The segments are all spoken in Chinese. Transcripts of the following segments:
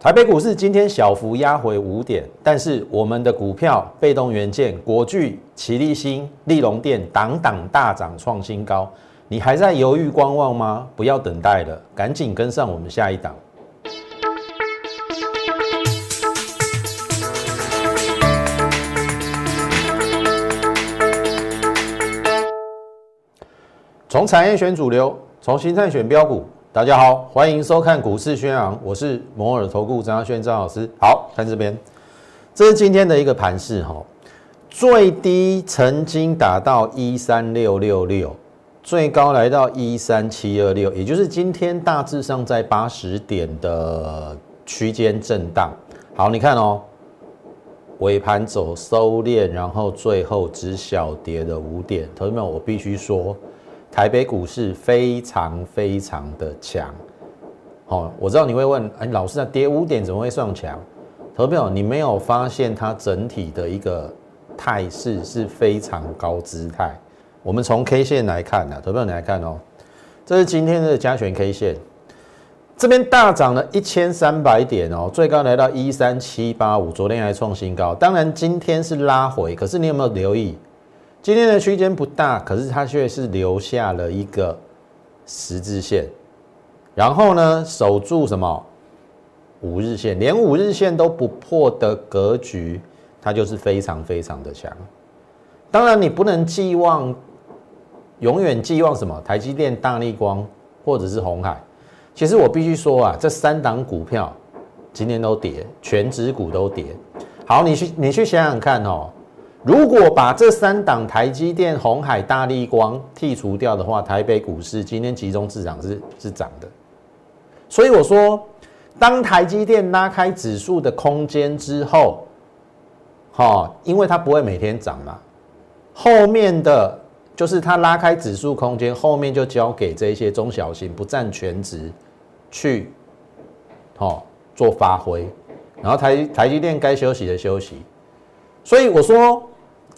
台北股市今天小幅压回五点，但是我们的股票被动元件、国巨、奇力新、利隆电档档大涨创新高，你还在犹豫观望吗？不要等待了，赶紧跟上我们下一档。从产业选主流，从形态选标股。大家好，欢迎收看股市宣扬，我是摩尔投顾张轩张老师。好看这边，这是今天的一个盘势哈，最低曾经达到一三六六六，最高来到一三七二六，也就是今天大致上在八十点的区间震荡。好，你看哦，尾盘走收敛，然后最后只小跌了五点。同学们，我必须说。台北股市非常非常的强，好，我知道你会问，哎，老师啊，跌五点怎么会算强？投票，你没有发现它整体的一个态势是非常高姿态？我们从 K 线来看呢，投票你来看哦，这是今天的加权 K 线，这边大涨了一千三百点哦，最高来到一三七八五，昨天还创新高，当然今天是拉回，可是你有没有留意？今天的区间不大，可是它却是留下了一个十字线，然后呢守住什么五日线，连五日线都不破的格局，它就是非常非常的强。当然你不能寄望永远寄望什么台积电、大力光或者是红海。其实我必须说啊，这三档股票今天都跌，全指股都跌。好，你去你去想想看哦。如果把这三档台积电、红海、大力光剔除掉的话，台北股市今天集中市场是是涨的。所以我说，当台积电拉开指数的空间之后，哈，因为它不会每天涨嘛，后面的就是它拉开指数空间，后面就交给这些中小型不占全值去，哈，做发挥，然后台台积电该休息的休息。所以我说，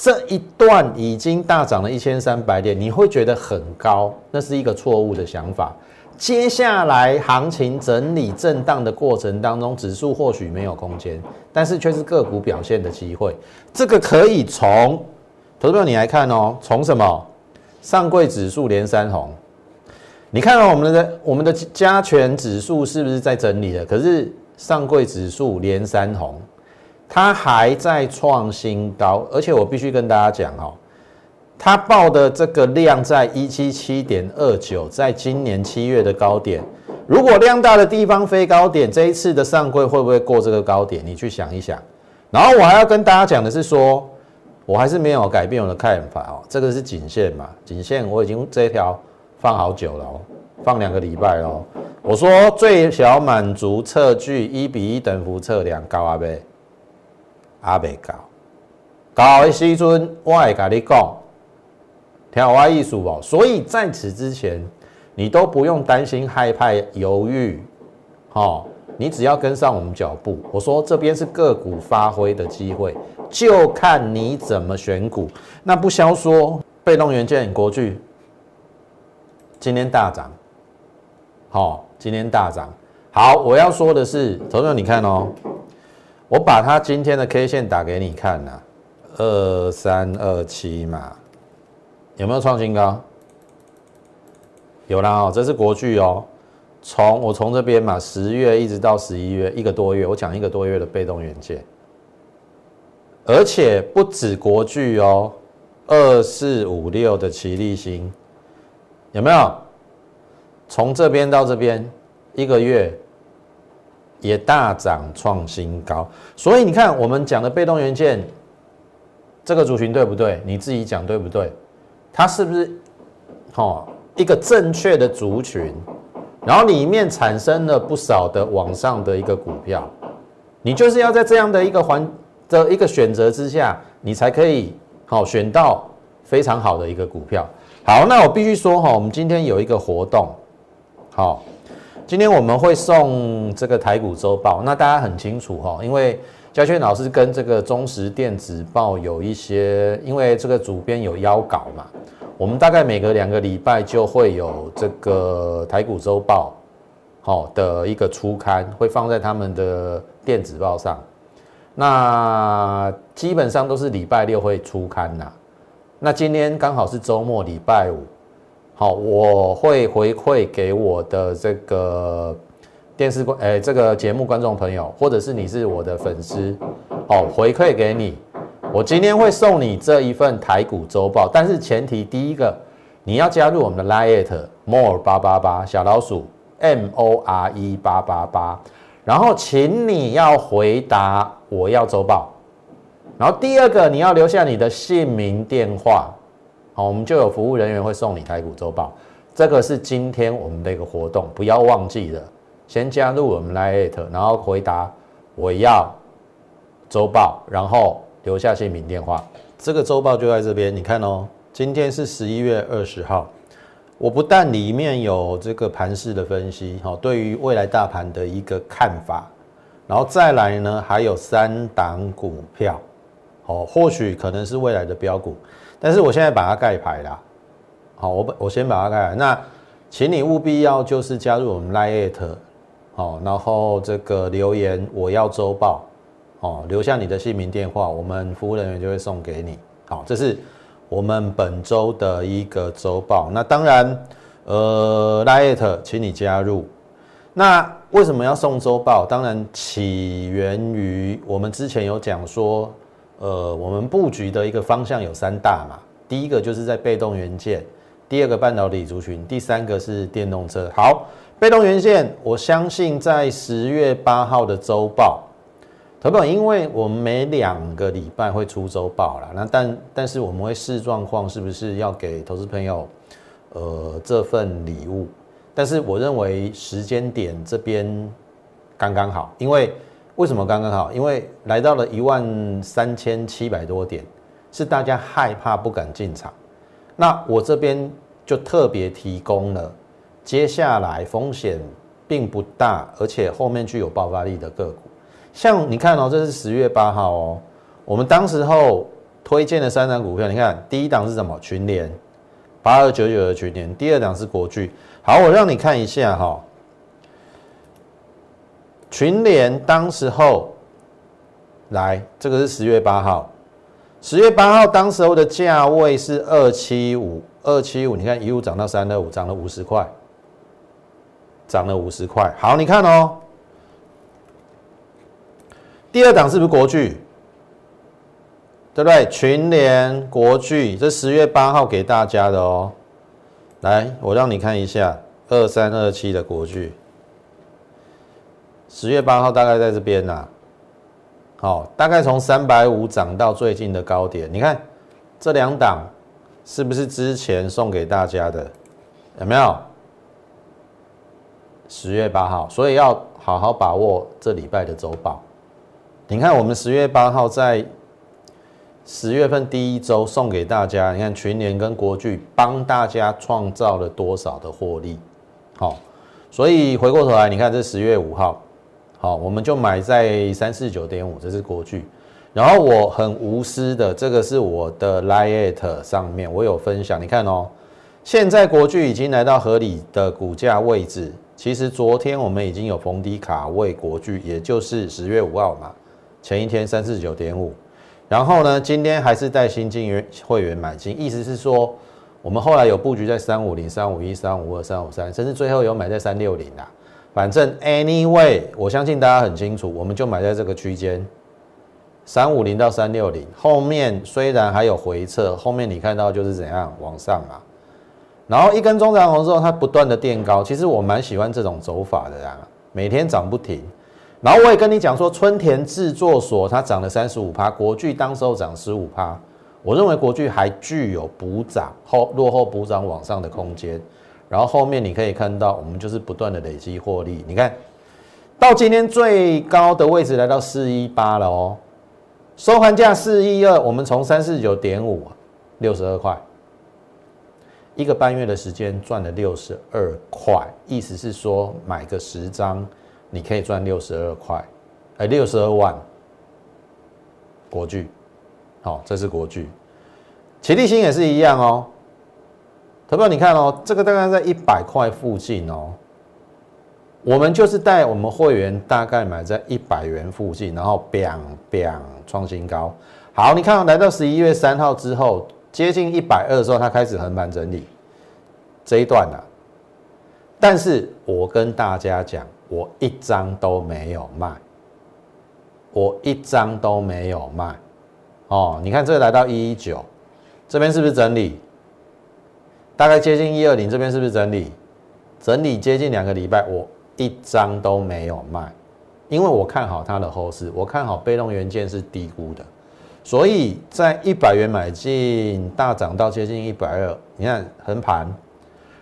这一段已经大涨了一千三百点，你会觉得很高，那是一个错误的想法。接下来行情整理震荡的过程当中，指数或许没有空间，但是却是个股表现的机会。这个可以从投资你来看哦，从什么上柜指数连三红，你看到我们的我们的加权指数是不是在整理的？可是上柜指数连三红。它还在创新高，而且我必须跟大家讲哦，它报的这个量在一七七点二九，在今年七月的高点。如果量大的地方飞高点，这一次的上柜会不会过这个高点？你去想一想。然后我还要跟大家讲的是说，我还是没有改变我的看法哦。这个是颈线嘛？颈线我已经这一条放好久了哦，放两个礼拜了。我说最小满足测距一比一等幅测量高啊呗。阿未高，高的时阵我会跟你讲，听我意思哦。所以在此之前，你都不用担心害怕犹豫，好，你只要跟上我们脚步。我说这边是个股发挥的机会，就看你怎么选股。那不消说，被动元件国巨今天大涨，好，今天大涨。好，我要说的是，投资你看哦。我把它今天的 K 线打给你看呐，二三二七嘛，有没有创新高？有啦哦，这是国巨哦。从我从这边嘛，十月一直到十一月，一个多月，我讲一个多月的被动元件，而且不止国巨哦，二四五六的齐力星有没有？从这边到这边一个月。也大涨创新高，所以你看我们讲的被动元件这个族群对不对？你自己讲对不对？它是不是哦一个正确的族群？然后里面产生了不少的往上的一个股票，你就是要在这样的一个环的一个选择之下，你才可以好选到非常好的一个股票。好，那我必须说哈，我们今天有一个活动，好。今天我们会送这个台股周报，那大家很清楚哈，因为嘉轩老师跟这个中时电子报有一些，因为这个主编有邀稿嘛，我们大概每隔两个礼拜就会有这个台股周报，好的一个初刊，会放在他们的电子报上。那基本上都是礼拜六会出刊呐。那今天刚好是周末，礼拜五，好，我会回馈给我的这个电视观，哎，这个节目观众朋友，或者是你是我的粉丝，哦，回馈给你。我今天会送你这一份台股周报，但是前提第一个，你要加入我们的 Line more 八八八小老鼠 M O R E 八八八。然后，请你要回答我要周报。然后第二个，你要留下你的姓名、电话，我们就有服务人员会送你台股周报。这个是今天我们的一个活动，不要忘记了，先加入我们 Lite，然后回答我要周报，然后留下姓名、电话。这个周报就在这边，你看哦，今天是十一月二十号。我不但里面有这个盘势的分析，好，对于未来大盘的一个看法，然后再来呢，还有三档股票，好，或许可能是未来的标股，但是我现在把它盖牌啦，好，我我先把它盖，那请你务必要就是加入我们 Lite，好，然后这个留言我要周报，哦，留下你的姓名电话，我们服务人员就会送给你，好，这是。我们本周的一个周报，那当然，呃，Light，请你加入。那为什么要送周报？当然起源于我们之前有讲说，呃，我们布局的一个方向有三大嘛。第一个就是在被动元件，第二个半导体族群，第三个是电动车。好，被动元件，我相信在十月八号的周报。投保，因为我们每两个礼拜会出周报了，那但但是我们会视状况是不是要给投资朋友，呃，这份礼物。但是我认为时间点这边刚刚好，因为为什么刚刚好？因为来到了一万三千七百多点，是大家害怕不敢进场。那我这边就特别提供了接下来风险并不大，而且后面具有爆发力的个股。像你看哦，这是十月八号哦，我们当时候推荐的三档股票，你看第一档是什么？群联八二九九的群联，第二档是国巨。好，我让你看一下哈，群联当时候来，这个是十月八号，十月八号当时候的价位是二七五，二七五，你看一路涨到三二五，涨了五十块，涨了五十块。好，你看哦。第二档是不是国巨？对不对？群联国巨，这十月八号给大家的哦。来，我让你看一下二三二七的国巨，十月八号大概在这边呐。好，大概从三百五涨到最近的高点，你看这两档是不是之前送给大家的？有没有？十月八号，所以要好好把握这礼拜的周报。你看，我们十月八号在十月份第一周送给大家，你看群联跟国巨帮大家创造了多少的获利？好，所以回过头来，你看这十月五号，好，我们就买在三四九点五，这是国巨。然后我很无私的，这个是我的 Lite 上面我有分享，你看哦，现在国巨已经来到合理的股价位置。其实昨天我们已经有逢低卡位国巨，也就是十月五号嘛。前一天三四九点五，然后呢，今天还是带新进员会员买进，意思是说，我们后来有布局在三五零、三五一、三五二、三五三，甚至最后有买在三六零啦。反正 anyway，我相信大家很清楚，我们就买在这个区间，三五零到三六零。后面虽然还有回撤，后面你看到就是怎样往上嘛。然后一根中长红之后，它不断的垫高，其实我蛮喜欢这种走法的啦，每天涨不停。然后我也跟你讲说，春田制作所它涨了三十五趴，国巨当时候涨十五趴，我认为国巨还具有补涨后落后补涨往上的空间。然后后面你可以看到，我们就是不断的累积获利。你看到今天最高的位置来到四一八了哦，收盘价四一二，我们从三四九点五六十二块，一个半月的时间赚了六十二块，意思是说买个十张。你可以赚六十二块，哎，六十二万。国巨，好，这是国巨。齐力新也是一样哦。投票你看哦，这个大概在一百块附近哦。我们就是带我们会员大概买在一百元附近，然后 biang biang 创新高。好，你看来到十一月三号之后，接近一百二的时候，它开始横盘整理这一段了。但是我跟大家讲，我一张都没有卖，我一张都没有卖。哦，你看这来到一一九，这边是不是整理？大概接近一二零，这边是不是整理？整理接近两个礼拜，我一张都没有卖，因为我看好它的后市，我看好被动元件是低估的。所以在一百元买进，大涨到接近一百二，你看横盘，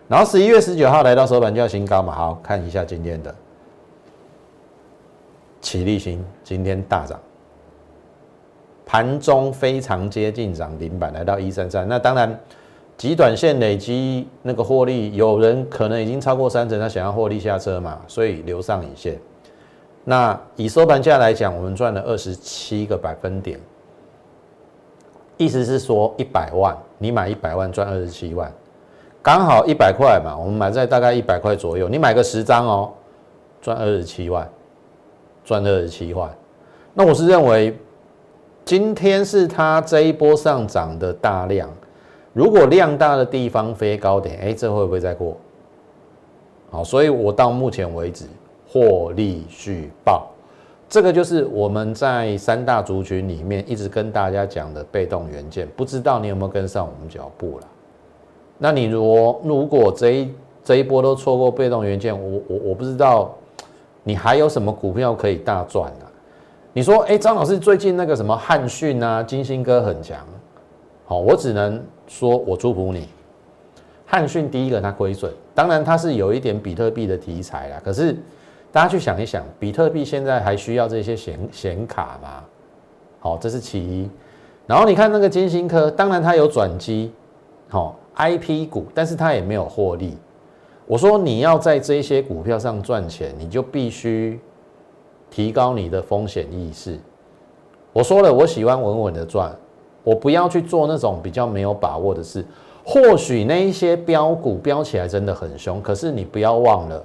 然后十一月十九号来到首板就要新高嘛，好看一下今天的起立新，今天大涨，盘中非常接近涨停板，来到一三三。那当然，极短线累积那个获利，有人可能已经超过三成，他想要获利下车嘛，所以留上影线。那以收盘价来讲，我们赚了二十七个百分点。意思是说，一百万你买一百万赚二十七万，刚好一百块嘛，我们买在大概一百块左右，你买个十张哦，赚二十七万，赚二十七万。那我是认为，今天是它这一波上涨的大量，如果量大的地方飞高点，哎，这会不会再过？好，所以我到目前为止获利续报。这个就是我们在三大族群里面一直跟大家讲的被动元件，不知道你有没有跟上我们脚步了？那你如果如果这一这一波都错过被动元件，我我我不知道你还有什么股票可以大赚啊？你说，哎，张老师最近那个什么汉讯啊、金星哥很强，好，我只能说我祝福你。汉讯第一个它亏损，当然它是有一点比特币的题材啦，可是。大家去想一想，比特币现在还需要这些显显卡吗？好，这是其一。然后你看那个金星科，当然它有转机，好 IP 股，但是它也没有获利。我说你要在这些股票上赚钱，你就必须提高你的风险意识。我说了，我喜欢稳稳的赚，我不要去做那种比较没有把握的事。或许那一些标股标起来真的很凶，可是你不要忘了。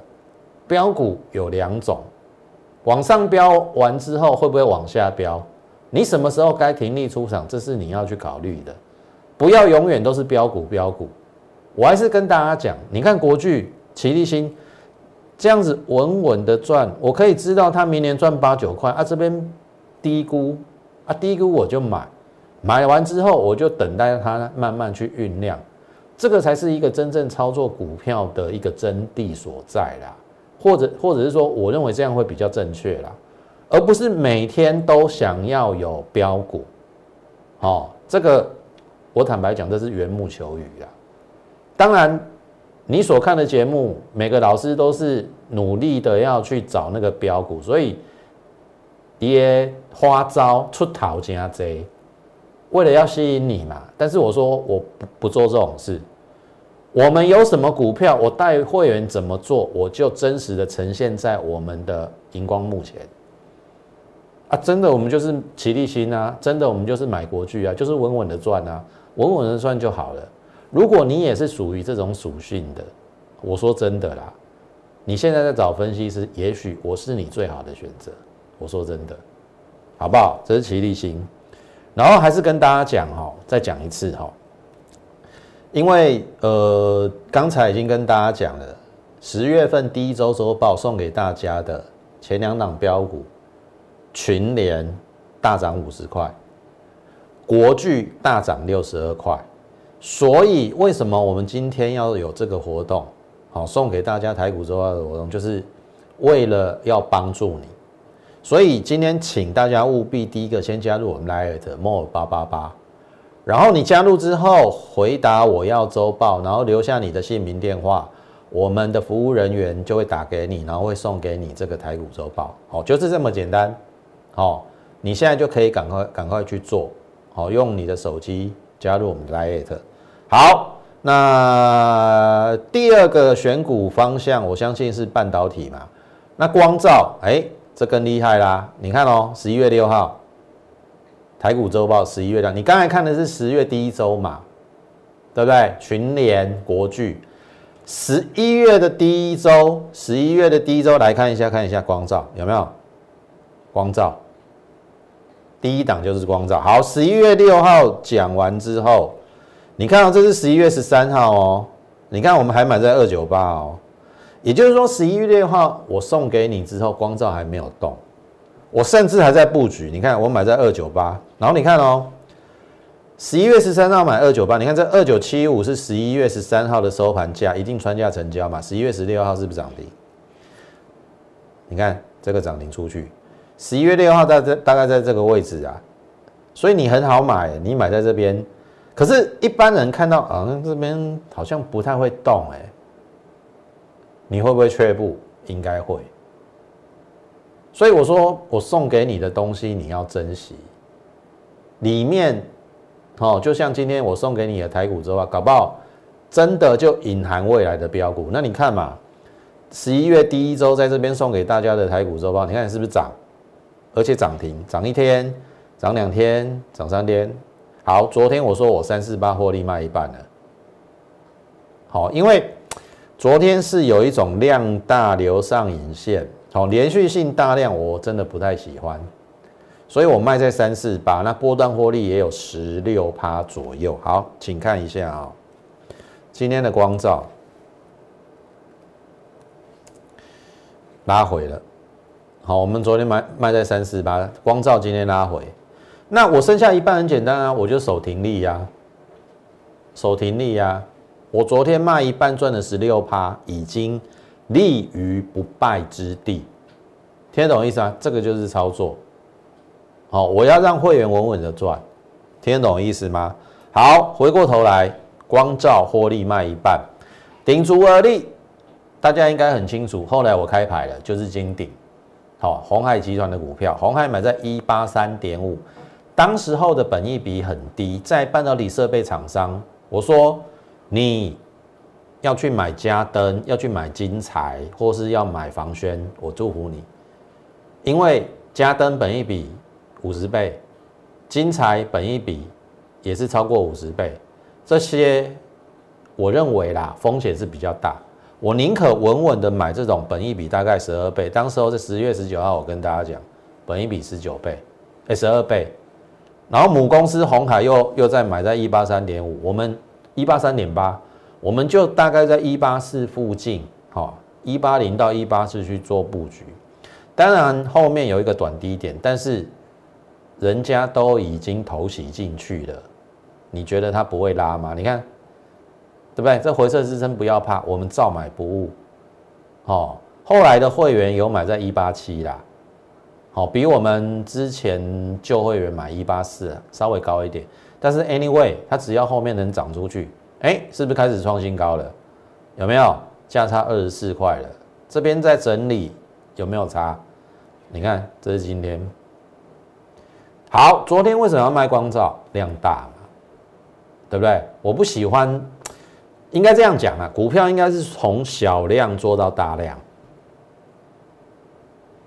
标股有两种，往上标完之后会不会往下标？你什么时候该停利出场？这是你要去考虑的。不要永远都是标股标股。我还是跟大家讲，你看国巨、齐力新这样子稳稳的赚，我可以知道他明年赚八九块啊。这边低估啊，低估我就买，买完之后我就等待它慢慢去酝酿，这个才是一个真正操作股票的一个真谛所在啦。或者或者是说，我认为这样会比较正确啦，而不是每天都想要有标股，哦，这个我坦白讲，这是缘木求鱼啦。当然，你所看的节目，每个老师都是努力的要去找那个标股，所以爹花招出头加贼，为了要吸引你嘛。但是我说我不不做这种事。我们有什么股票，我带会员怎么做，我就真实的呈现在我们的荧光幕前。啊，真的，我们就是齐力新啊，真的，我们就是买国剧啊，就是稳稳的赚啊，稳稳的赚就好了。如果你也是属于这种属性的，我说真的啦，你现在在找分析师，也许我是你最好的选择。我说真的，好不好？这是齐力新，然后还是跟大家讲哈，再讲一次哈。因为呃，刚才已经跟大家讲了，十月份第一周周报送给大家的前两档标股，群联大涨五十块，国巨大涨六十二块，所以为什么我们今天要有这个活动？好，送给大家台股周报的活动，就是为了要帮助你，所以今天请大家务必第一个先加入我们 Lite More 八八八。然后你加入之后，回答我要周报，然后留下你的姓名电话，我们的服务人员就会打给你，然后会送给你这个台股周报。好，就是这么简单。好，你现在就可以赶快赶快去做。好，用你的手机加入我们的 Lite。好，那第二个选股方向，我相信是半导体嘛。那光照，哎，这更厉害啦！你看哦，十一月六号。台股周报十一月的，你刚才看的是十月第一周嘛，对不对？群联国巨，十一月的第一周，十一月的第一周来看一下，看一下光照有没有？光照，第一档就是光照。好，十一月六号讲完之后，你看到这是十一月十三号哦。你看我们还买在二九八哦，也就是说十一月六号我送给你之后，光照还没有动，我甚至还在布局。你看我买在二九八，然后你看哦。十一月十三号买二九八，你看这二九七五是十一月十三号的收盘价，一定穿价成交嘛？十一月十六号是不是涨停？你看这个涨停出去，十一月六号在这大概在这个位置啊，所以你很好买，你买在这边。可是，一般人看到啊，这边好像不太会动哎，你会不会却步？应该会。所以我说，我送给你的东西你要珍惜，里面。哦，就像今天我送给你的台股之后，搞不好真的就隐含未来的标股。那你看嘛，十一月第一周在这边送给大家的台股周报，你看是不是涨，而且涨停，涨一天，涨两天，涨三天。好，昨天我说我三四八获利卖一半了。好，因为昨天是有一种量大流上影线，好，连续性大量，我真的不太喜欢。所以我卖在三四八，那波段获利也有十六趴左右。好，请看一下啊，今天的光照拉回了。好，我们昨天卖卖在三四八，光照今天拉回。那我剩下一半很简单啊，我就守停利呀，守停利呀。我昨天卖一半赚了十六趴，已经立于不败之地。听得懂意思啊？这个就是操作。好，我要让会员稳稳的赚，听得懂意思吗？好，回过头来，光照获利卖一半，顶足而立，大家应该很清楚。后来我开牌了，就是金鼎，好，红海集团的股票，红海买在一八三点五，当时候的本益比很低，在半导体设备厂商，我说你要去买嘉登，要去买金财，或是要买房轩，我祝福你，因为嘉登本一比。五十倍，金财本一比也是超过五十倍，这些我认为啦风险是比较大，我宁可稳稳的买这种本一比大概十二倍，当时候在十月十九号我跟大家讲，本一比十九倍，哎十二倍，然后母公司红海又又在买在一八三点五，我们一八三点八，我们就大概在一八四附近，哈一八零到一八四去做布局，当然后面有一个短低点，但是。人家都已经投洗进去了，你觉得他不会拉吗？你看，对不对？这回撤支撑不要怕，我们照买不误。哦，后来的会员有买在一八七啦，好，比我们之前旧会员买一八四稍微高一点，但是 anyway，它只要后面能涨出去，哎，是不是开始创新高了？有没有价差二十四块了？这边在整理，有没有差？你看，这是今天。好，昨天为什么要卖光照？量大嘛，对不对？我不喜欢，应该这样讲啊，股票应该是从小量做到大量。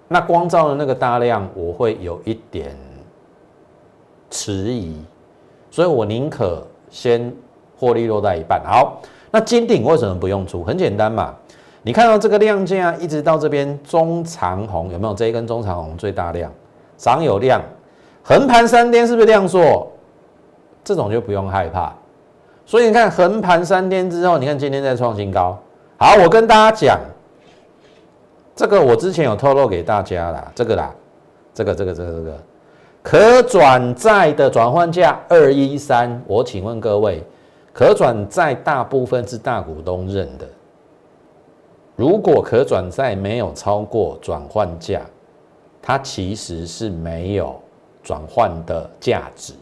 那光照的那个大量，我会有一点迟疑，所以我宁可先获利落在一半。好，那金鼎为什么不用出？很简单嘛，你看到这个量价一直到这边中长红，有没有这一根中长红最大量？涨有量。横盘三天是不是量缩？这种就不用害怕。所以你看横盘三天之后，你看今天在创新高。好，我跟大家讲，这个我之前有透露给大家啦，这个啦，这个这个这个这个可转债的转换价二一三。我请问各位，可转债大部分是大股东认的。如果可转债没有超过转换价，它其实是没有。转换的价值，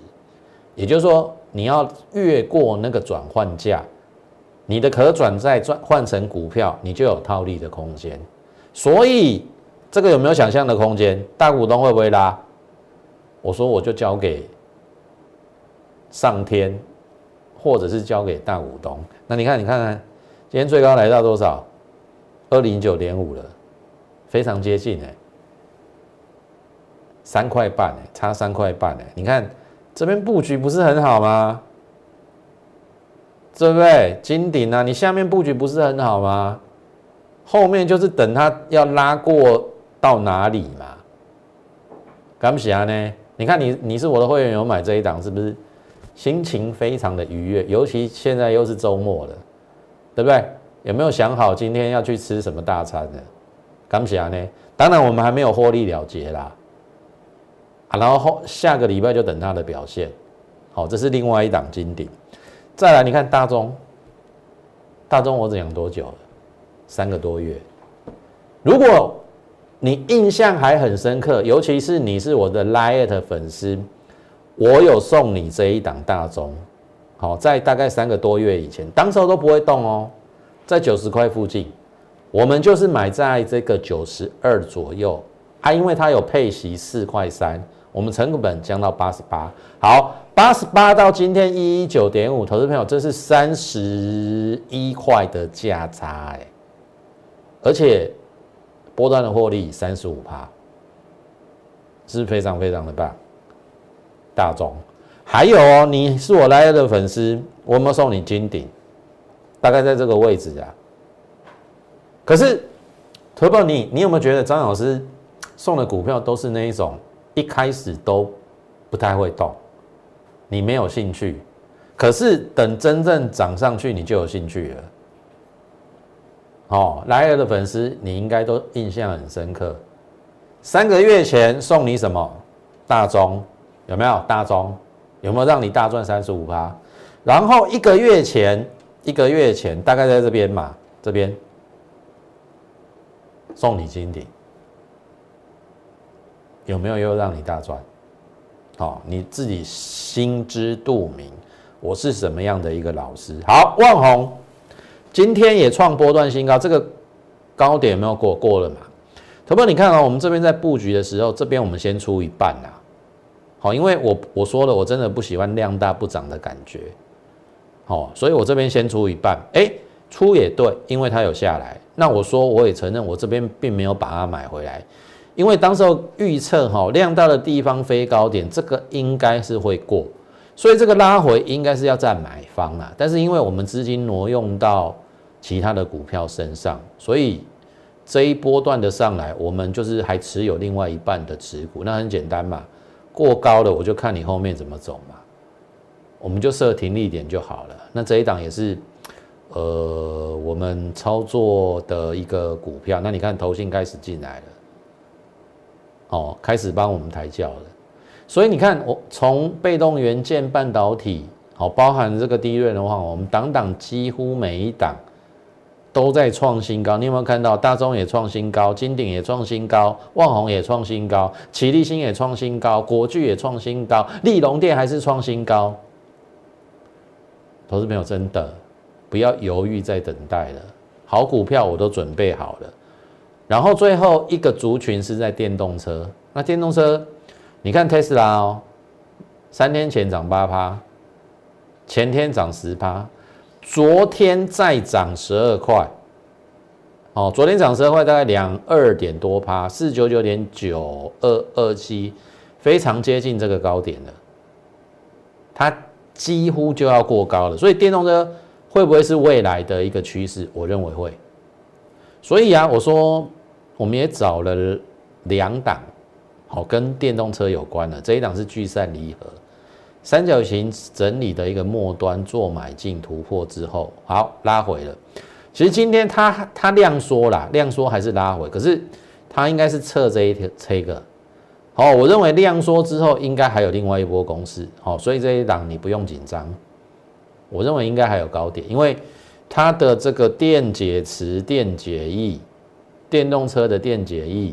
也就是说，你要越过那个转换价，你的可转债转换成股票，你就有套利的空间。所以，这个有没有想象的空间？大股东会不会拉？我说，我就交给上天，或者是交给大股东。那你看，你看看，今天最高来到多少？二零九点五了，非常接近哎。三块半哎，差三块半哎，你看这边布局不是很好吗？对不对？金顶啊，你下面布局不是很好吗？后面就是等它要拉过到哪里嘛？敢不想呢？你看你你是我的会员，有买这一档是不是？心情非常的愉悦，尤其现在又是周末了，对不对？有没有想好今天要去吃什么大餐呢？敢想呢？当然我们还没有获利了结啦，啊，然后下个礼拜就等它的表现。好，这是另外一档金顶。再来，你看大中，大中我讲多久了？三个多月。如果你印象还很深刻，尤其是你是我的 l i t 粉丝，我有送你这一档大中。好，在大概三个多月以前，当时候都不会动哦，在九十块附近，我们就是买在这个九十二左右啊，因为它有配息四块三。我们成本降到八十八，好，八十八到今天一一九点五，投资朋友，这是三十一块的价差哎，而且波段的获利三十五趴，是非常非常的棒。大众还有哦，你是我来的粉丝，我们送你金顶，大概在这个位置啊。可是，投保你，你有没有觉得张老师送的股票都是那一种？一开始都不太会动，你没有兴趣，可是等真正涨上去，你就有兴趣了。哦，莱尔的粉丝你应该都印象很深刻。三个月前送你什么？大中有没有？大中有没有让你大赚三十五趴？然后一个月前，一个月前大概在这边嘛，这边送你金顶。有没有又让你大赚？好，你自己心知肚明。我是什么样的一个老师？好，万红今天也创波段新高，这个高点有没有过？过了嘛？投票你看啊，我们这边在布局的时候，这边我们先出一半啦。好，因为我我说了，我真的不喜欢量大不涨的感觉。好，所以我这边先出一半。哎，出也对，因为它有下来。那我说我也承认，我这边并没有把它买回来。因为当时候预测哈量大的地方飞高点，这个应该是会过，所以这个拉回应该是要占买方啊。但是因为我们资金挪用到其他的股票身上，所以这一波段的上来，我们就是还持有另外一半的持股。那很简单嘛，过高了我就看你后面怎么走嘛，我们就设停利点就好了。那这一档也是呃我们操作的一个股票，那你看投信开始进来了。哦，开始帮我们抬轿了，所以你看，我从被动元件、半导体，好，包含这个低润的话，我们档档几乎每一档都在创新高。你有没有看到？大中也创新高，金鼎也创新高，旺宏也创新高，启立新也创新高，国巨也创新高，利隆电还是创新高。投资朋友，真的不要犹豫，在等待了，好股票我都准备好了。然后最后一个族群是在电动车，那电动车，你看特斯拉哦，三天前涨八趴，前天涨十趴，昨天再涨十二块，哦，昨天涨十二块，大概两二点多趴，四九九点九二二七，非常接近这个高点了，它几乎就要过高了，所以电动车会不会是未来的一个趋势？我认为会。所以啊，我说我们也找了两档，好跟电动车有关的这一档是聚散离合，三角形整理的一个末端做买进突破之后，好拉回了。其实今天它它量缩啦，量缩还是拉回，可是它应该是测这一条这个。好，我认为量缩之后应该还有另外一波攻势，好，所以这一档你不用紧张，我认为应该还有高点，因为。它的这个电解池、电解液、电动车的电解液，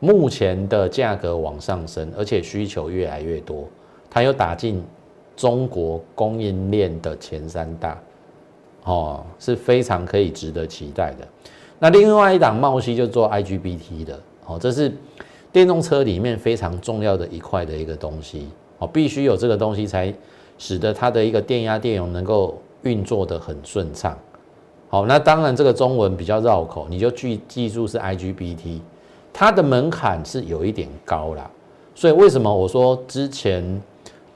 目前的价格往上升，而且需求越来越多。它有打进中国供应链的前三大，哦，是非常可以值得期待的。那另外一档茂西就做 IGBT 的，哦，这是电动车里面非常重要的一块的一个东西，哦，必须有这个东西才使得它的一个电压、电容能够。运作的很顺畅，好，那当然这个中文比较绕口，你就记记住是 IGBT，它的门槛是有一点高啦，所以为什么我说之前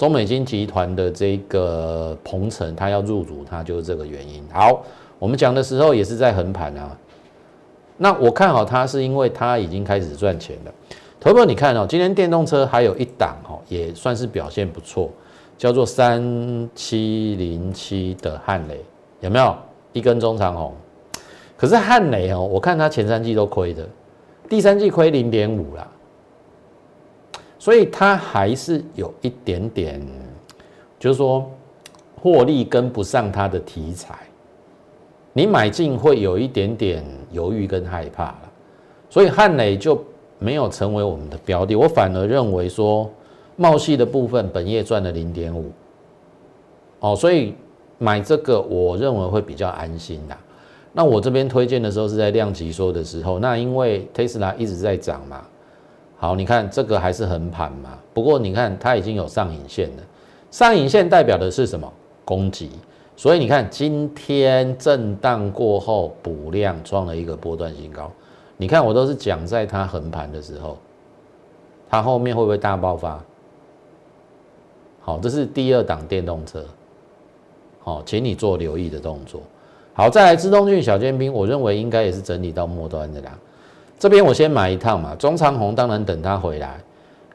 中美金集团的这个鹏程，它要入主，它就是这个原因。好，我们讲的时候也是在横盘啊。那我看好它，是因为它已经开始赚钱了。投哥，你看哦，今天电动车还有一档哦，也算是表现不错，叫做三七零七的汉雷，有没有一根中长红？可是汉雷哦，我看它前三季都亏的，第三季亏零点五啦，所以它还是有一点点，就是说获利跟不上它的题材，你买进会有一点点犹豫跟害怕了，所以汉磊就。没有成为我们的标的，我反而认为说，茂系的部分本业赚了零点五，哦，所以买这个我认为会比较安心的。那我这边推荐的时候是在量级说的时候，那因为 Tesla 一直在涨嘛，好，你看这个还是横盘嘛，不过你看它已经有上影线了，上影线代表的是什么？攻击，所以你看今天震荡过后补量创了一个波段新高。你看，我都是讲在它横盘的时候，它后面会不会大爆发？好，这是第二档电动车，好，请你做留意的动作。好，再来自动骏小尖兵，我认为应该也是整理到末端的啦。这边我先买一趟嘛，中长红当然等它回来。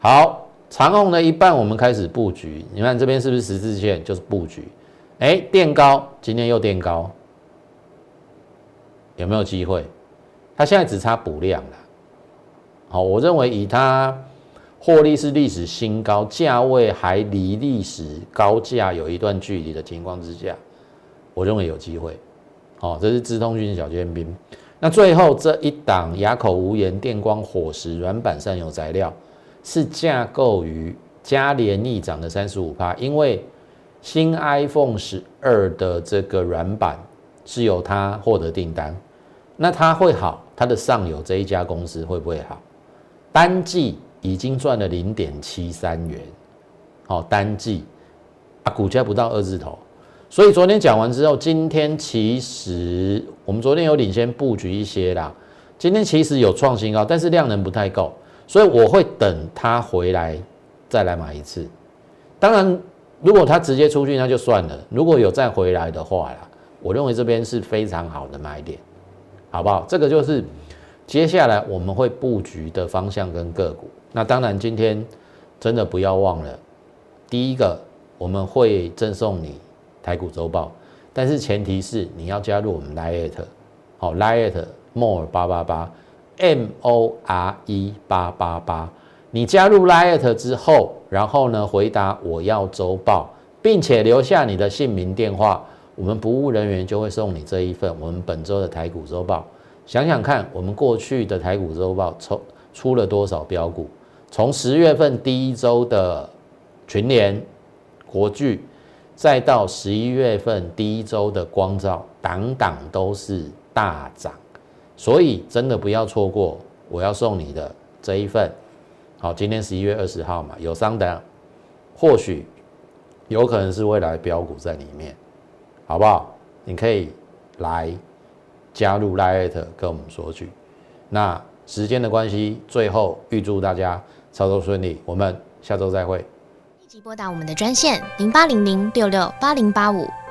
好，长红的一半我们开始布局，你看这边是不是十字线？就是布局。哎，垫高，今天又垫高，有没有机会？它现在只差补量了，好，我认为以它获利是历史新高，价位还离历史高价有一段距离的情况之下，我认为有机会。好，这是资通讯小尖兵。那最后这一档哑口无言电光火石软板上游材料，是架构于嘉联逆涨的三十五趴，因为新 iPhone 十二的这个软板是由它获得订单。那它会好，它的上游这一家公司会不会好？单季已经赚了零点七三元，好，单季啊，股价不到二字头，所以昨天讲完之后，今天其实我们昨天有领先布局一些啦，今天其实有创新高，但是量能不太够，所以我会等它回来再来买一次。当然，如果它直接出去那就算了，如果有再回来的话啦，我认为这边是非常好的买点。好不好？这个就是接下来我们会布局的方向跟个股。那当然，今天真的不要忘了，第一个我们会赠送你台股周报，但是前提是你要加入我们 Lite，好，Lite More 八八八 M O R E 八八八。你加入 Lite 之后，然后呢回答我要周报，并且留下你的姓名电话。我们服务人员就会送你这一份我们本周的台股周报。想想看，我们过去的台股周报出出了多少标股？从十月份第一周的群联、国巨，再到十一月份第一周的光照，档档都是大涨。所以真的不要错过我要送你的这一份。好，今天十一月二十号嘛，有商单，或许有可能是未来标股在里面。好不好？你可以来加入 l i t 跟我们索取。那时间的关系，最后预祝大家操作顺利。我们下周再会。拨打我们的专线零八零零六六八零八五。